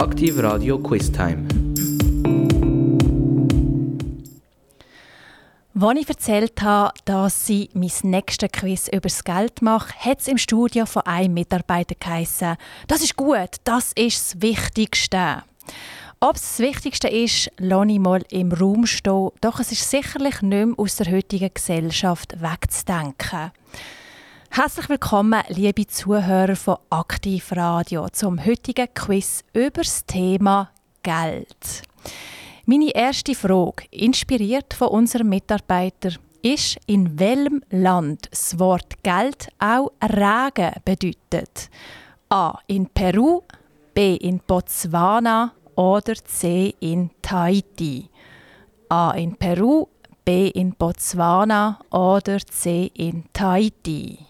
Aktiv Radio Quiz Time. Als ich erzählt habe, dass sie mein nächstes Quiz über das Geld mache, hat es im Studio von einem Mitarbeiter geheißen, das ist gut, das ist das Wichtigste. Ob es das Wichtigste ist, lasse ich mal im Raum stehen, doch es ist sicherlich nicht mehr aus der heutigen Gesellschaft wegzudenken. Herzlich willkommen, liebe Zuhörer von Aktiv Radio, zum heutigen Quiz über das Thema Geld. Meine erste Frage, inspiriert von unserem Mitarbeiter, ist, in welchem Land das Wort Geld auch Regen bedeutet. A. In Peru, B. In Botswana oder C. In Tahiti. A. In Peru, B. In Botswana oder C. In Tahiti.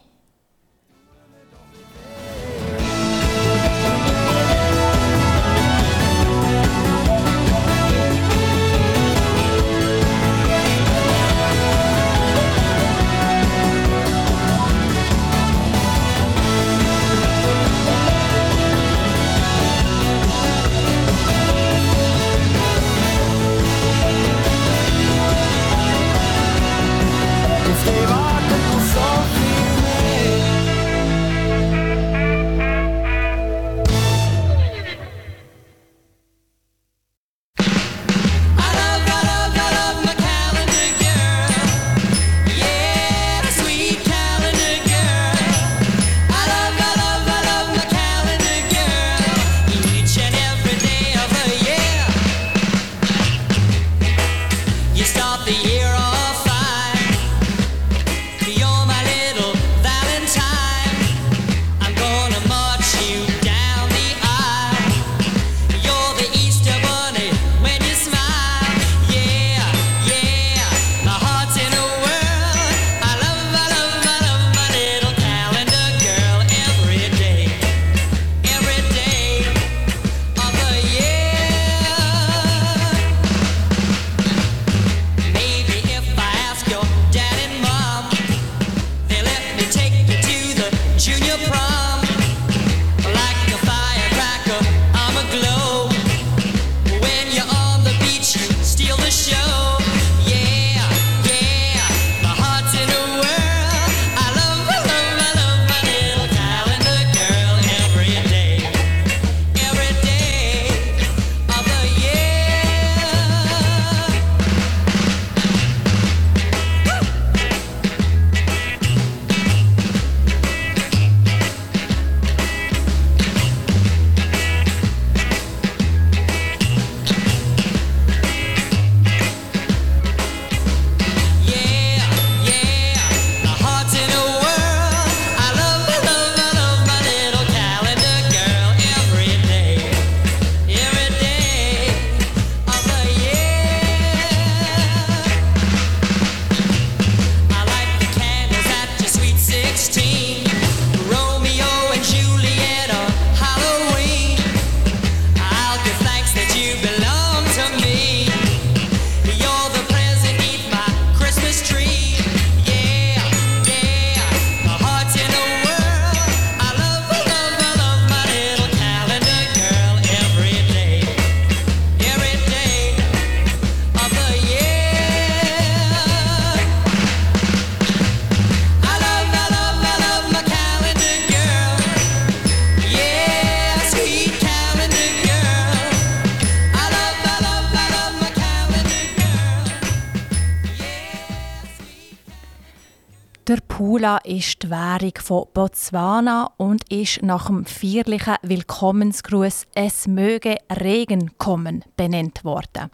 Währung von Botswana und ist nach dem feierlichen Willkommensgruß «Es möge Regen kommen» benannt worden.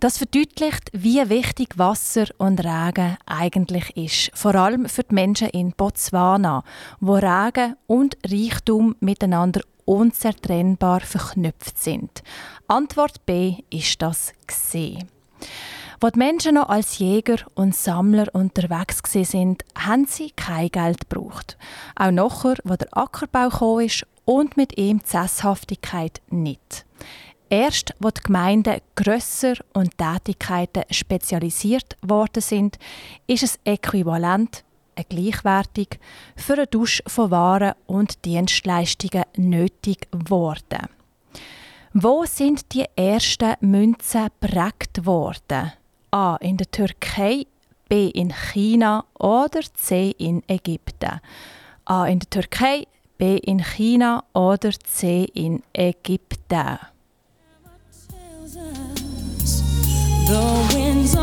Das verdeutlicht, wie wichtig Wasser und Regen eigentlich ist. Vor allem für die Menschen in Botswana, wo Regen und Reichtum miteinander unzertrennbar verknüpft sind. Antwort B ist das gesehen. Wo die Menschen noch als Jäger und Sammler unterwegs sind, haben sie kein Geld gebraucht. Auch nachher, wo der Ackerbau ist und mit ihm die Sesshaftigkeit nicht. Erst, wo die Gemeinden grösser und Tätigkeiten spezialisiert worden sind, ist es äquivalent, gleichwertig, für einen Dusch von Waren und Dienstleistungen nötig geworden. Wo sind die ersten Münzen prägt worden? A. In der Türkei, B. in China oder C. in Ägypten? A. In der Türkei, B. in China oder C. in Ägypten? The winds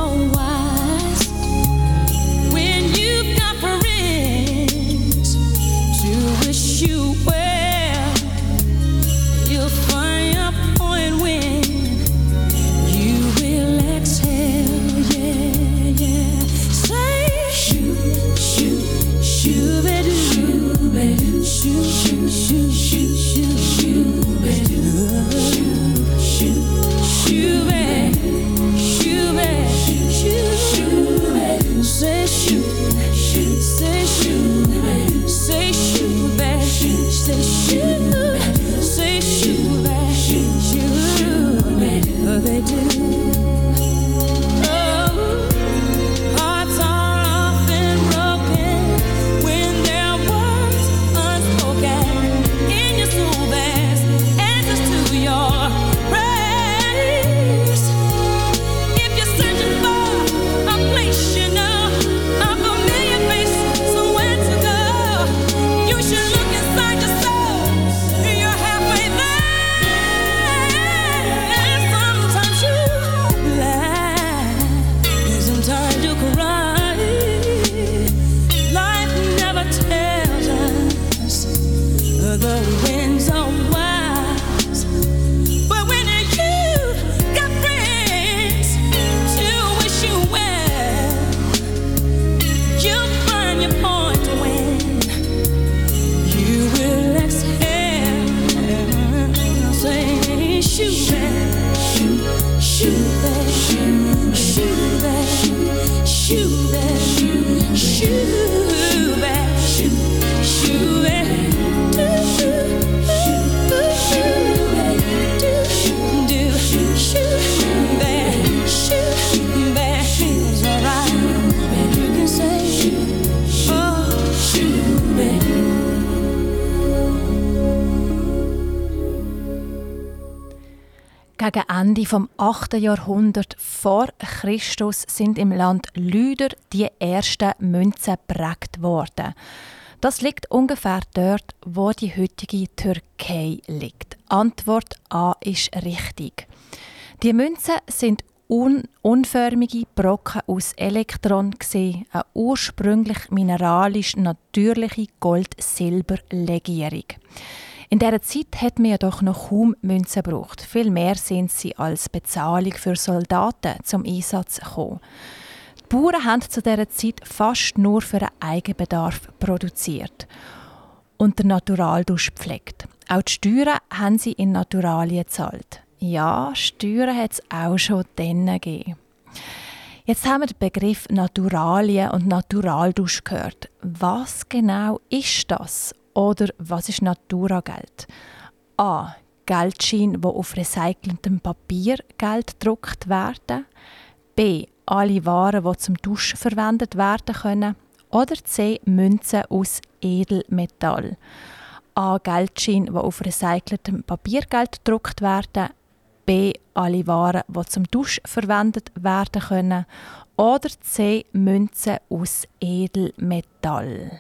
Ende vom 8. Jahrhundert vor Christus sind im Land Lüder die ersten Münzen prägt worden. Das liegt ungefähr dort, wo die heutige Türkei liegt. Antwort A ist richtig. Die Münzen sind un unförmige Brocken aus Elektron gesehen, eine ursprünglich mineralisch natürliche Gold-Silber-Legierung. In dieser Zeit hat man ja doch noch kaum Münzen gebraucht. Vielmehr sind sie als Bezahlung für Soldaten zum Einsatz gekommen. Die Bauern haben zu dieser Zeit fast nur für einen Eigenbedarf produziert und den Naturaldusch gepflegt. Auch die Steuern haben sie in Naturalien gezahlt. Ja, Steuern hat es auch schon dann gegeben. Jetzt haben wir den Begriff Naturalien und Naturaldusch gehört. Was genau ist das? Oder was ist Naturageld? A. Geldschein, wo auf recyceltem Papier Geld gedruckt werden. B. Alle Waren, die zum Duschen verwendet werden können. Oder C. Münzen aus Edelmetall. A. Geldschein, wo auf recyceltem Papiergeld gedruckt werden. B. Alle Waren, die zum Duschen verwendet werden können. Oder C. Münzen aus Edelmetall.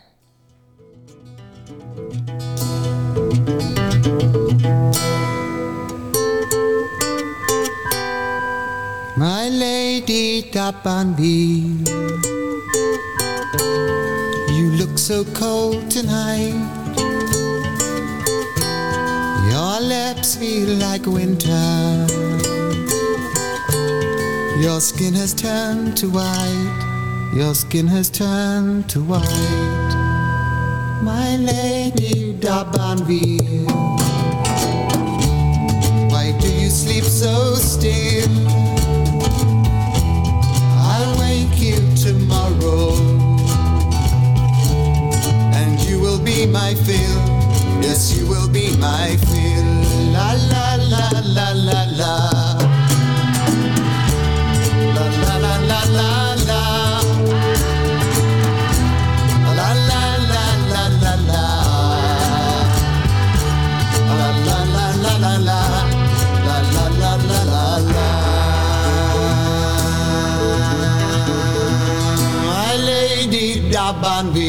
My lady Dabanville, you look so cold tonight. Your lips feel like winter. Your skin has turned to white. Your skin has turned to white. My lady Dabanville, why do you sleep so still? I'll wake you tomorrow, and you will be my fill. Yes, you will be my fill. La la la la la la. on me.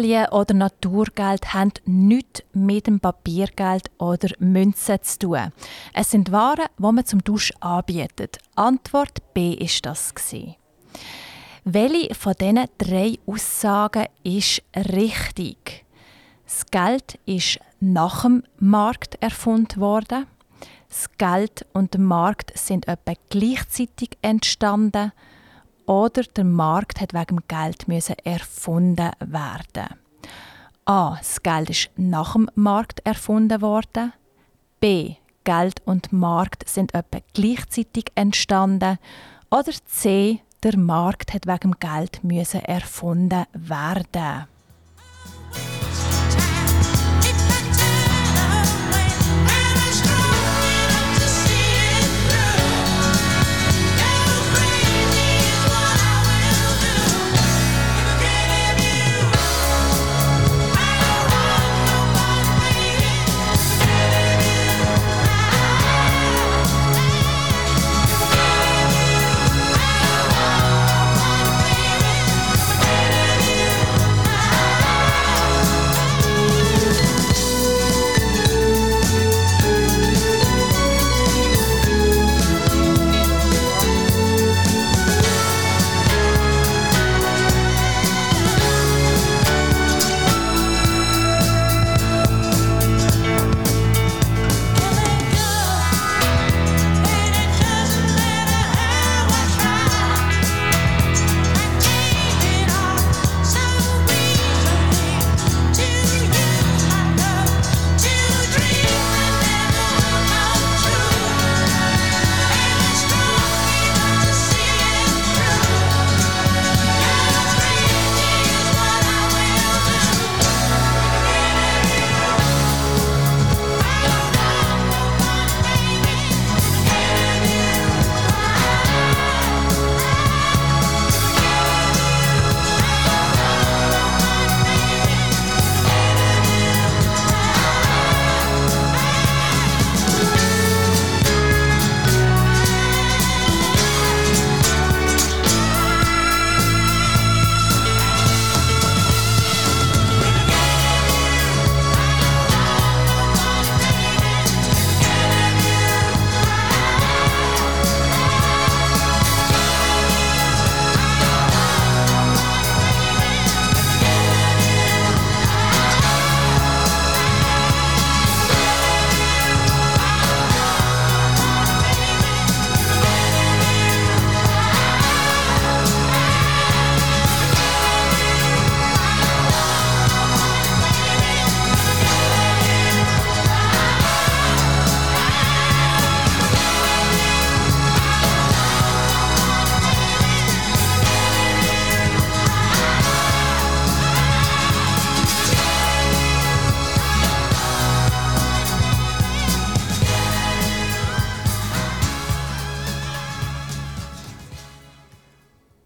Naturalien oder Naturgeld haben nichts mit dem Papiergeld oder Münzen zu tun. Es sind Waren, die man zum Tausch anbietet. Antwort B ist das. Gewesen. Welche von diesen drei Aussagen ist richtig? Das Geld ist nach dem Markt erfunden worden. Das Geld und der Markt sind etwa gleichzeitig entstanden oder der Markt hat wegen Geld müssen erfunden werden. A. Das Geld ist nach dem Markt erfunden worden. B. Geld und Markt sind etwa gleichzeitig entstanden. Oder C. Der Markt hat wegen Geld müssen erfunden werden.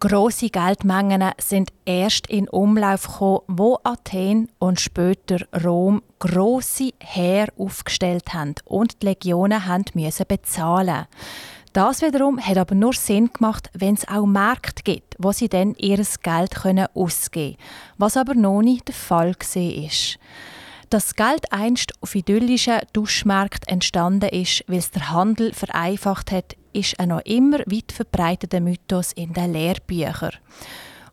Grosse Geldmengen sind erst in Umlauf gekommen, wo Athen und später Rom grosse Heer aufgestellt haben und die Legionen haben müssen bezahlen. Das wiederum hat aber nur Sinn gemacht, wenn es auch Märkte gibt, wo sie dann ihr Geld können ausgeben können, was aber noch nicht der Fall war. Das Geld einst auf idyllischen Duschmärkten entstanden ist, weil es der Handel vereinfacht hat, ist ein noch immer weit verbreiteter Mythos in den Lehrbüchern.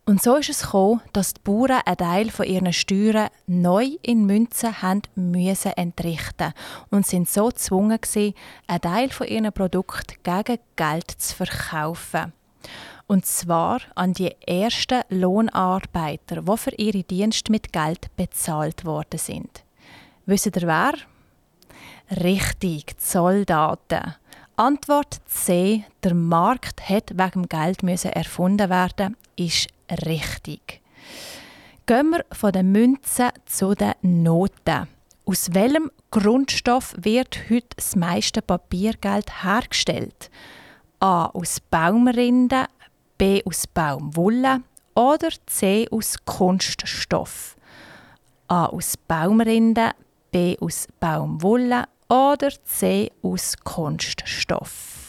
Und so ist es gekommen, dass die Bauern einen Teil von ihren Steuern neu in Münzen haben müssen entrichten und sind so gezwungen gewesen, einen Teil von ihren Produkten gegen Geld zu verkaufen. Und zwar an die ersten Lohnarbeiter, die für ihre Dienste mit Geld bezahlt worden sind. Wisst ihr wer? Richtig, die Soldaten. Antwort C. Der Markt hat wegen Geld müssen erfunden werden, ist richtig. Gehen wir von den Münzen zu den Noten. Aus welchem Grundstoff wird heute das meiste Papiergeld hergestellt? A. Aus Baumrinden, B. Aus Baumwolle oder C. Aus Kunststoff? A. Aus Baumrinden, B. Aus Baumwolle oder C. Aus Kunststoff?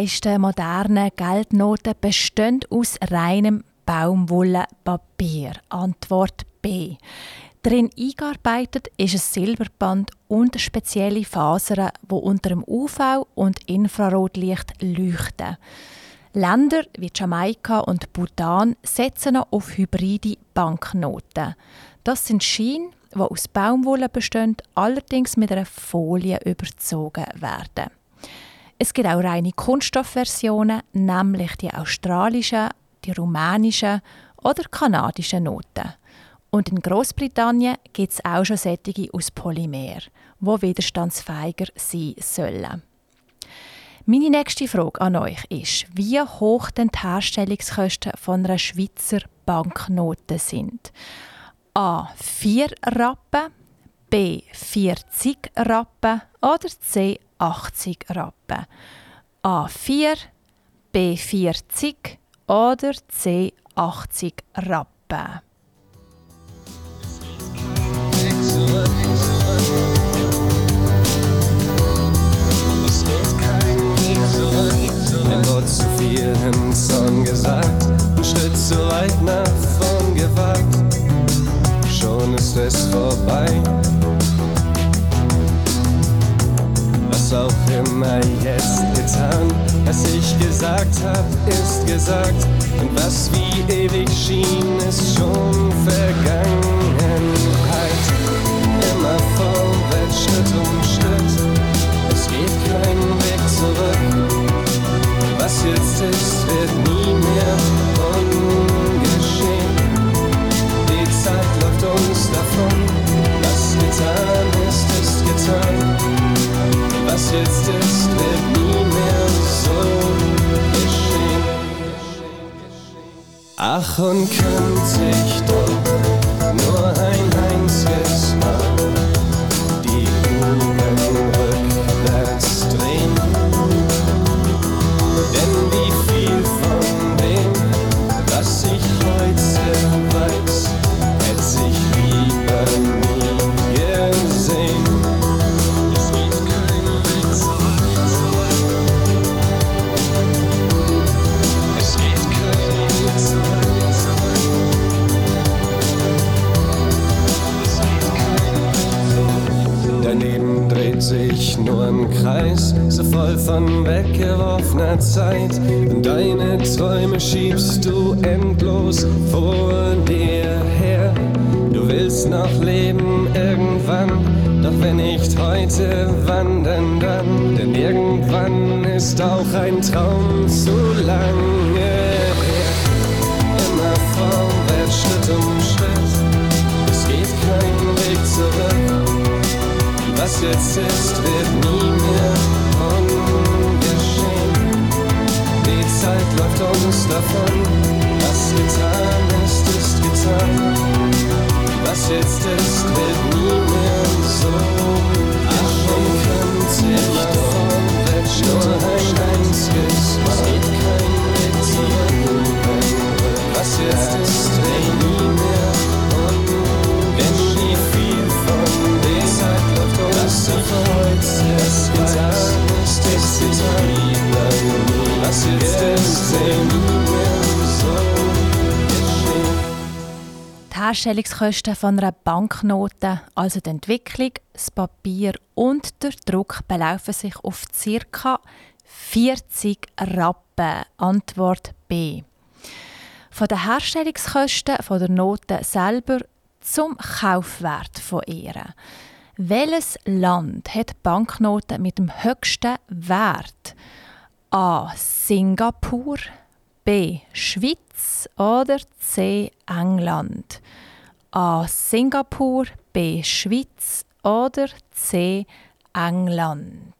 Meisten modernen Geldnoten bestehen aus reinem Baumwollenpapier. Antwort B. Darin eingearbeitet ist ein Silberband und spezielle Fasern, die unter dem UV- und Infrarotlicht leuchten. Länder wie Jamaika und Bhutan setzen auf hybride Banknoten. Das sind Schienen, die aus Baumwolle bestehen, allerdings mit einer Folie überzogen werden. Es gibt auch reine Kunststoffversionen, nämlich die australischen, die rumänischen oder kanadischen Noten. Und in Großbritannien gibt es auch schon Sättige aus Polymer, wo widerstandsfähiger sein sollen. Meine nächste Frage an euch ist, wie hoch denn die Herstellungskosten von einer Schweizer Banknote sind. A. 4 Rappen, B. 40 Rappen oder C. 80 Rappen. A. 4, B. 40 oder C. 80 Rappen. Ein Wort zu viel im Zorn gesagt, ein Schritt zu weit nach vorn gewagt, schon ist es vorbei. Was auch immer jetzt getan, was ich gesagt hab, ist gesagt, und was wie ewig schien, ist schon Vergangenheit. Was jetzt ist, wird nie mehr ungeschehen. Die Zeit läuft uns davon. Was getan ist, ist getan. Was jetzt ist, wird nie Die Herstellungskosten von einer Banknote, also die Entwicklung, das Papier und der Druck, belaufen sich auf ca. 40 Rappen. Antwort B. Von den Herstellungskosten von der Note selber zum Kaufwert von ihr. Welches Land hat Banknoten mit dem höchsten Wert? A. Singapur, B. Schweiz oder C. England? A. Singapur, B. Schweiz oder C. England?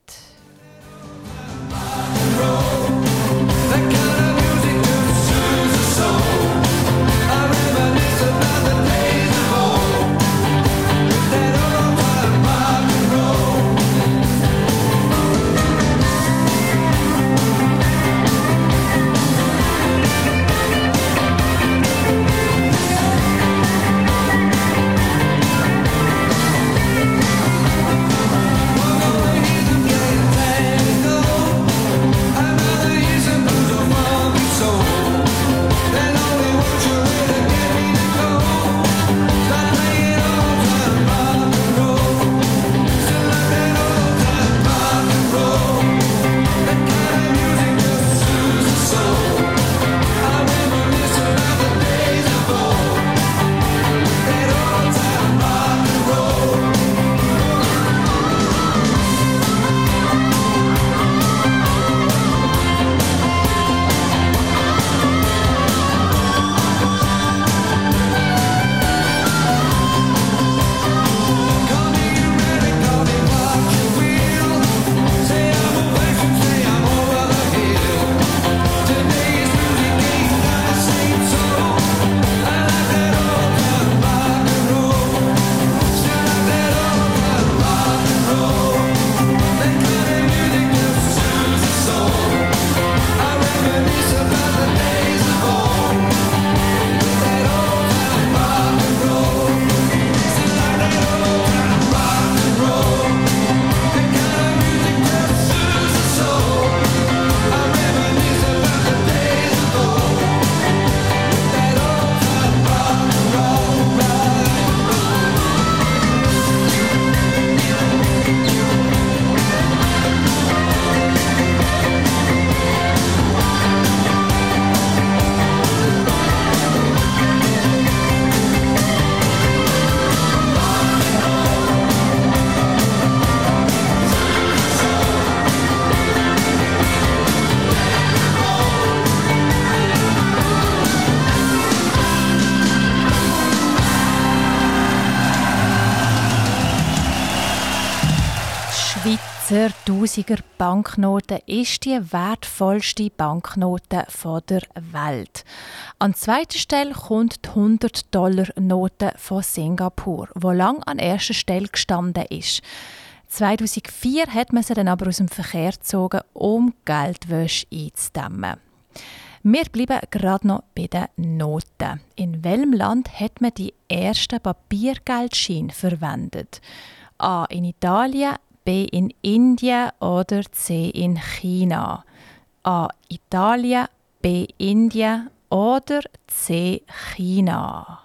10.000er Banknote ist die wertvollste Banknote der Welt. An zweiter Stelle kommt die 100-Dollar-Note von Singapur, wo lang an erster Stelle gestanden ist. 2004 hat man sie dann aber aus dem Verkehr gezogen, um Geldwäsche einzudämmen. Wir bleiben gerade noch bei den Noten. In welchem Land hat man die ersten Papiergeldscheine verwendet? A. In Italien, B. In Indien oder C. In China? A. Italien, B. Indien oder C. China?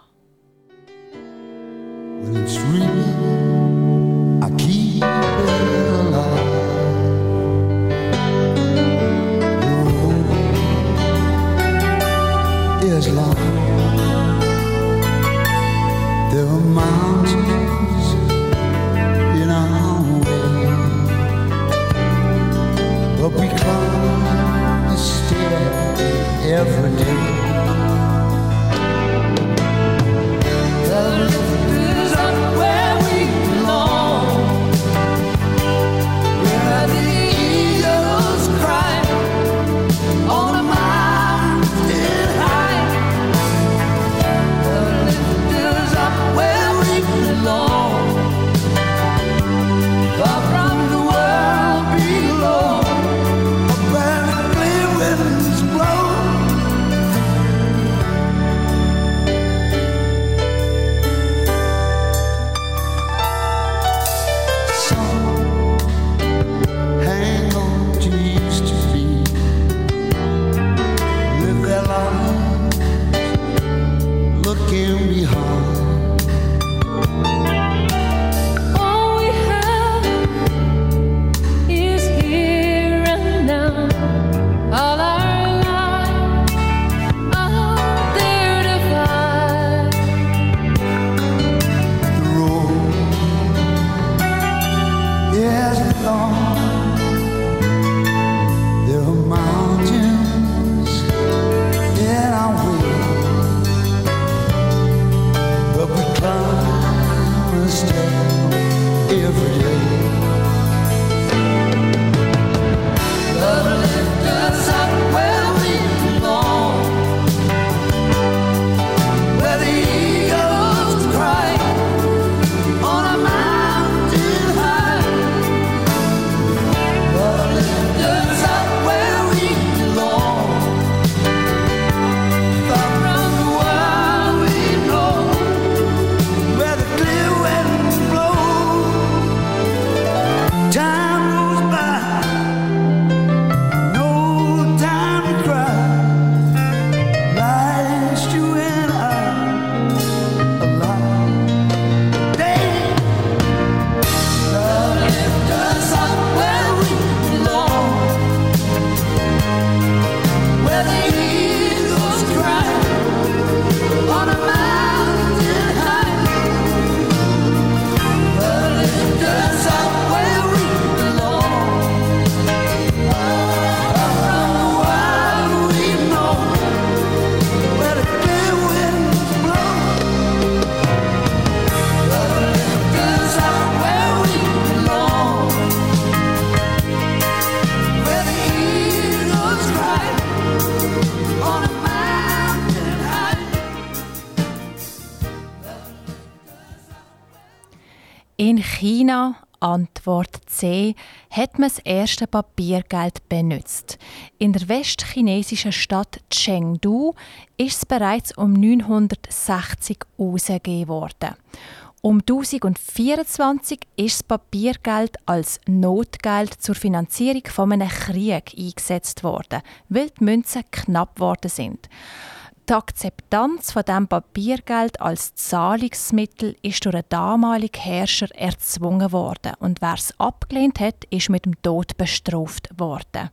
Antwort C, hat man das erste Papiergeld benutzt. In der westchinesischen Stadt Chengdu ist es bereits um 960 ausgegeben worden. Um 1024 ist das Papiergeld als Notgeld zur Finanzierung von einem Krieg eingesetzt worden, weil die Münzen knapp geworden sind. Die Akzeptanz von dem Papiergeld als Zahlungsmittel ist durch einen damaligen Herrscher erzwungen worden und wer es abgelehnt hat, ist mit dem Tod bestraft worden.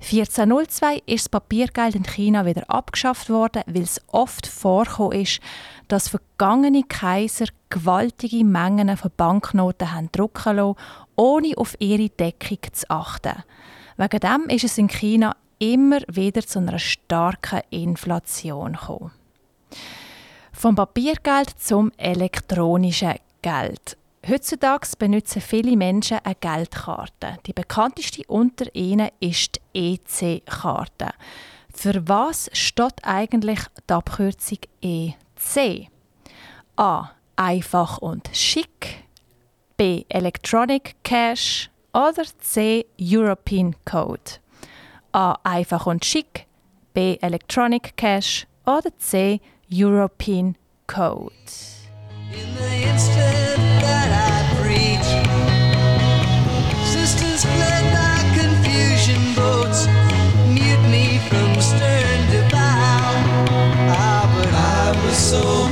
1402 ist das Papiergeld in China wieder abgeschafft worden, weil es oft vorgekommen ist, dass vergangene Kaiser gewaltige Mengen von Banknoten haben drucken lassen, ohne auf ihre Deckung zu achten. Wegen dem ist es in China immer wieder zu einer starken Inflation gekommen. Vom Papiergeld zum elektronischen Geld. Heutzutage benutzen viele Menschen eine Geldkarte. Die bekannteste unter ihnen ist die EC-Karte. Für was steht eigentlich die Abkürzung EC? A. Einfach und schick. B. Electronic Cash. Oder C. European Code. A. Einfach und schick. B. Electronic Cash. Oder C. European Code. In the instant that I preach, sisters fled like confusion boats, from stern to bow. Ah, but I was so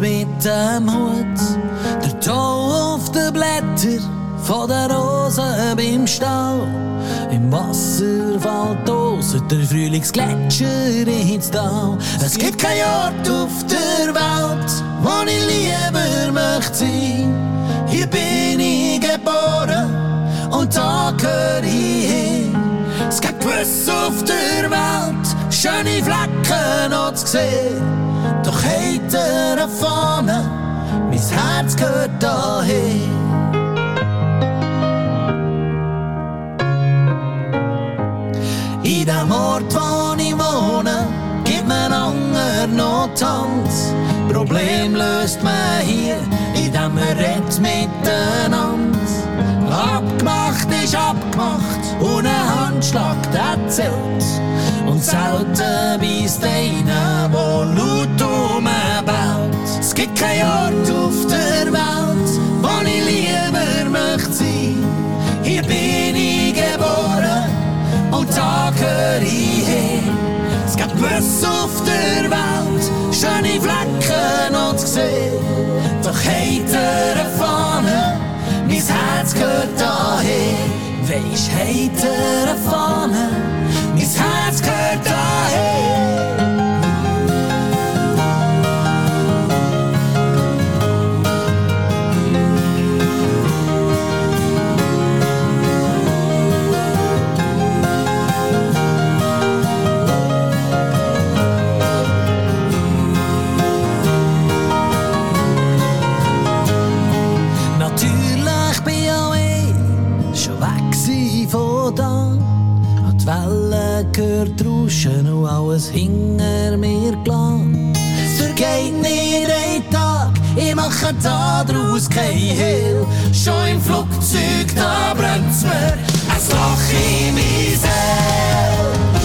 mit dem Hut. Der Tau auf den Blätter von der Rosen beim Stau. Im Wasserfall toset der Frühlingsgletscher ins Tal. Es gibt kein Ort auf der Welt, wo ich lieber möchte sein. Hier bin ich geboren und da gehör ich hin. Es gibt gewiss auf der Welt schöne Flecken noch zu sehen. Doch eine Fahne, mein Herz gehört dahin. In dem Ort, wo ich wohne, gibt mir Anger noch Tanz. Problem löst man hier, indem man redet miteinander. Ist abgemacht und ein Handschlag, der zählt. Und selten beißt einer, wo laut rumbaut. Es gibt kein Ort auf der Welt, wo ich lieber möchte sein. Hier bin ich geboren und da gehör ich hin. Es gibt gewiss auf der Welt schöne Flecken noch zu sehen. Doch der Fahne, mein Herz gehört dahin. Weisst, hinter der Fahne, Rauschen und alles hinter mir gelassen. Es vergeht nicht ein Tag, ich mache da draus kein Hehl. Schon im Flugzeug, da brennt's mir ein Loch in mein Seele.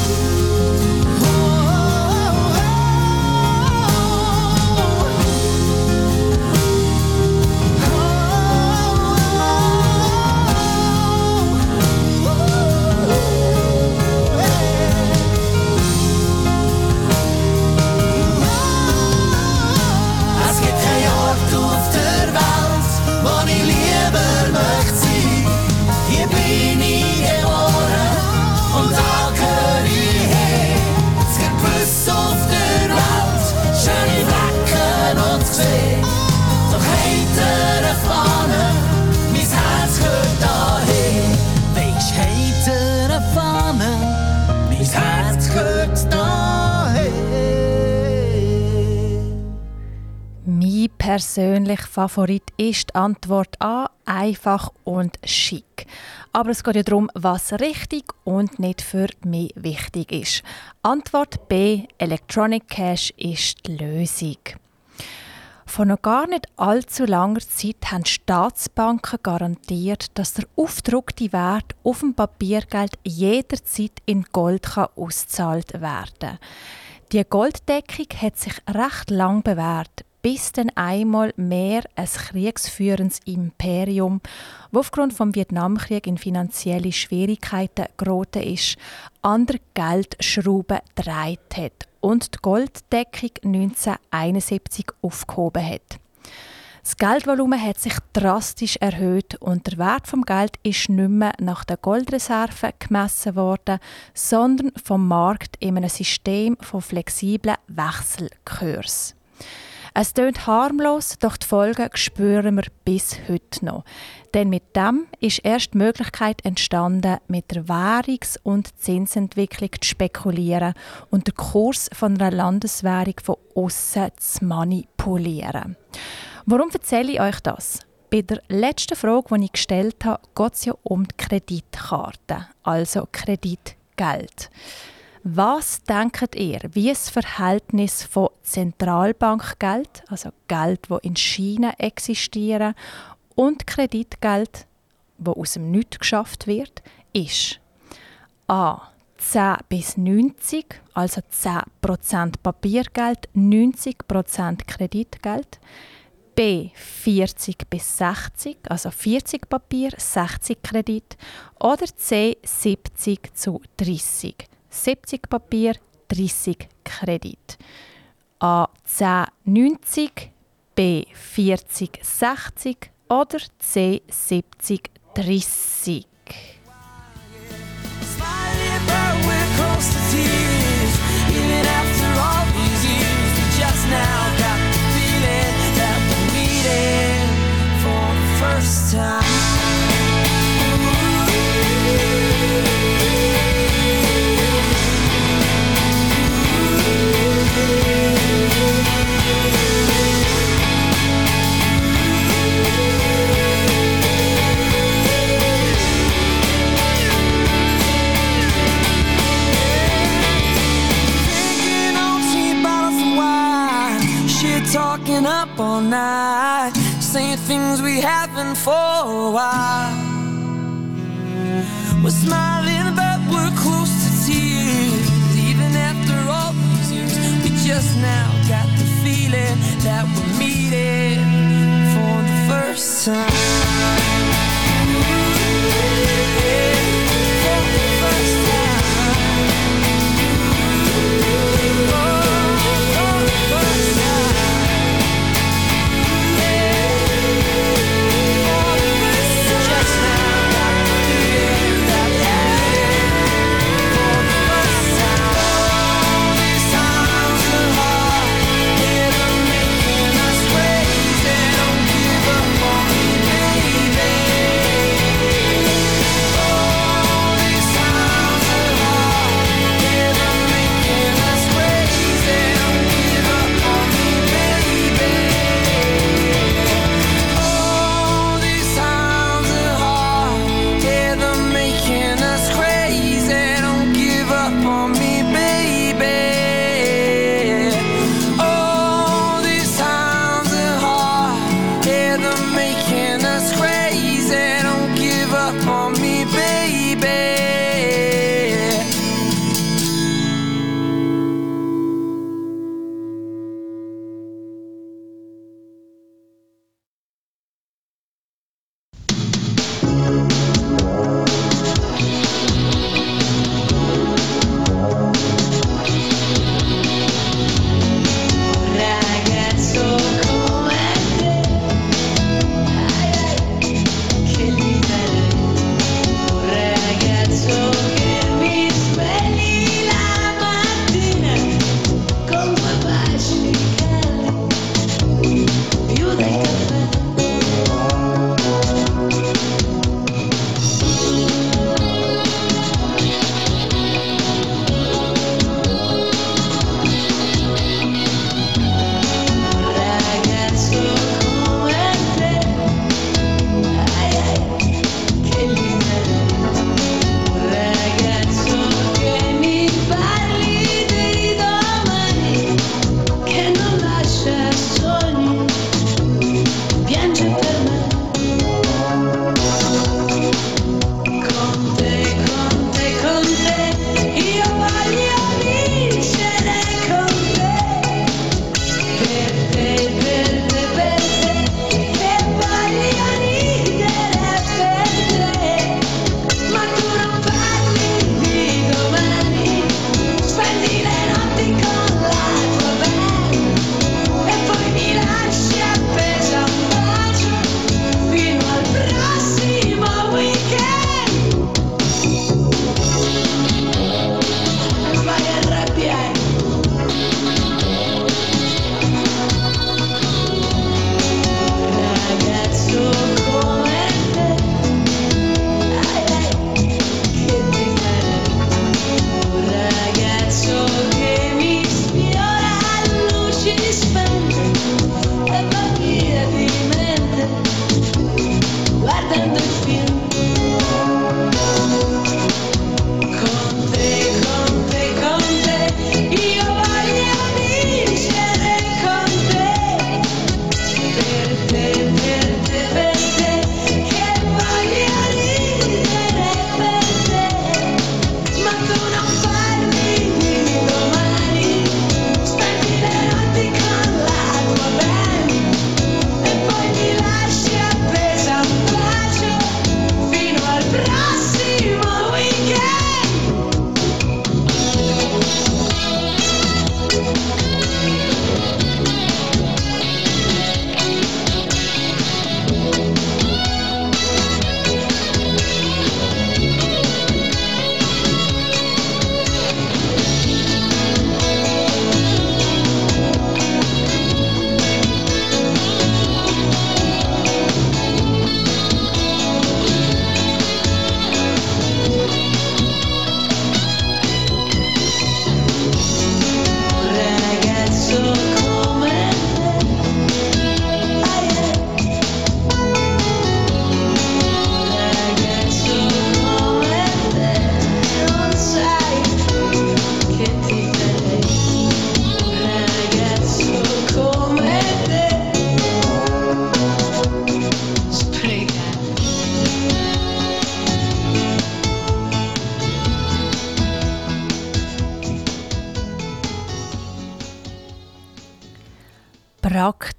Persönlicher Favorit ist die Antwort A, einfach und schick. Aber es geht ja darum, was richtig und nicht für mich wichtig ist. Antwort B, Electronic Cash ist die Lösung. Vor noch gar nicht allzu langer Zeit haben Staatsbanken garantiert, dass der aufgedruckte Wert auf dem Papiergeld jederzeit in Gold kann ausgezahlt werden kann. Die Golddeckung hat sich recht lang bewährt, bis dann einmal mehr ein kriegsführendes Imperium, das aufgrund vom Vietnamkrieg in finanzielle Schwierigkeiten geraten ist, an der Geldschraube gedreht hat und die Golddeckung 1971 aufgehoben hat. Das Geldvolumen hat sich drastisch erhöht und der Wert vom Geld ist nicht mehr nach der Goldreserve gemessen worden, sondern vom Markt in einem System von flexiblen Wechselkurs. Es klingt harmlos, doch die Folgen spüren wir bis heute noch. Denn mit dem ist erst die Möglichkeit entstanden, mit der Währungs- und Zinsentwicklung zu spekulieren und den Kurs von einer Landeswährung von außen zu manipulieren. Warum erzähle ich euch das? Bei der letzten Frage, die ich gestellt habe, geht es ja um die Kreditkarte, also Kreditgeld. Was denkt ihr, wie das Verhältnis von Zentralbankgeld, also Geld, wo in China existieren, und Kreditgeld, wo aus dem Nichts geschafft wird, ist? A. 10 bis 90, also 10% Papiergeld, 90% Kreditgeld. B 40 bis 60, also 40 Papier, 60 Kredit. Oder C 70 zu 30, 70 Papier, 30 Kredit. A1090, B4060 oder C7030. Things we haven't for a while. We're smiling, but we're close to tears. Even after all these years, we just now got the feeling that we're meeting for the first time.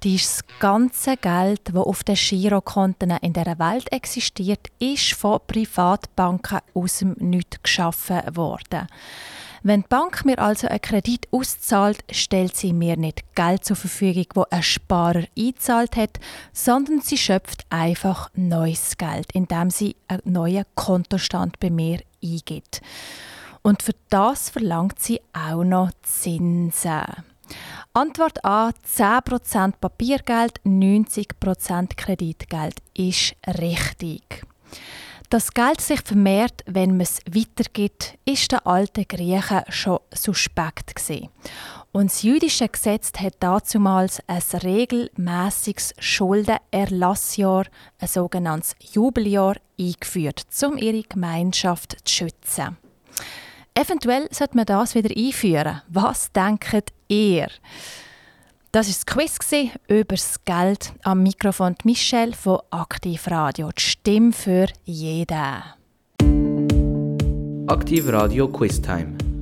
Praktisch das ganze Geld, das auf den Girokonten in der Welt existiert, ist von Privatbanken aus dem Nichts geschaffen worden. Wenn die Bank mir also einen Kredit auszahlt, stellt sie mir nicht Geld zur Verfügung, wo ein Sparer einzahlt hat, sondern sie schöpft einfach neues Geld, indem sie einen neuen Kontostand bei mir eingibt. Und für das verlangt sie auch noch Zinsen. Antwort A: 10% Papiergeld, 90% Kreditgeld ist richtig. Das Geld sich vermehrt, wenn man es weitergibt, ist den alten Griechen schon suspekt gewesen. Und das jüdische Gesetz hat dazumals ein regelmäßiges Schuldenerlassjahr, ein sogenanntes Jubeljahr, eingeführt, um ihre Gemeinschaft zu schützen. Eventuell sollte man das wieder einführen. Was denkt ihr? Das war das Quiz über das Geld. Am Mikrofon Michelle von Aktiv Radio. Die Stimme für jeden. Aktiv Radio Quiz Time.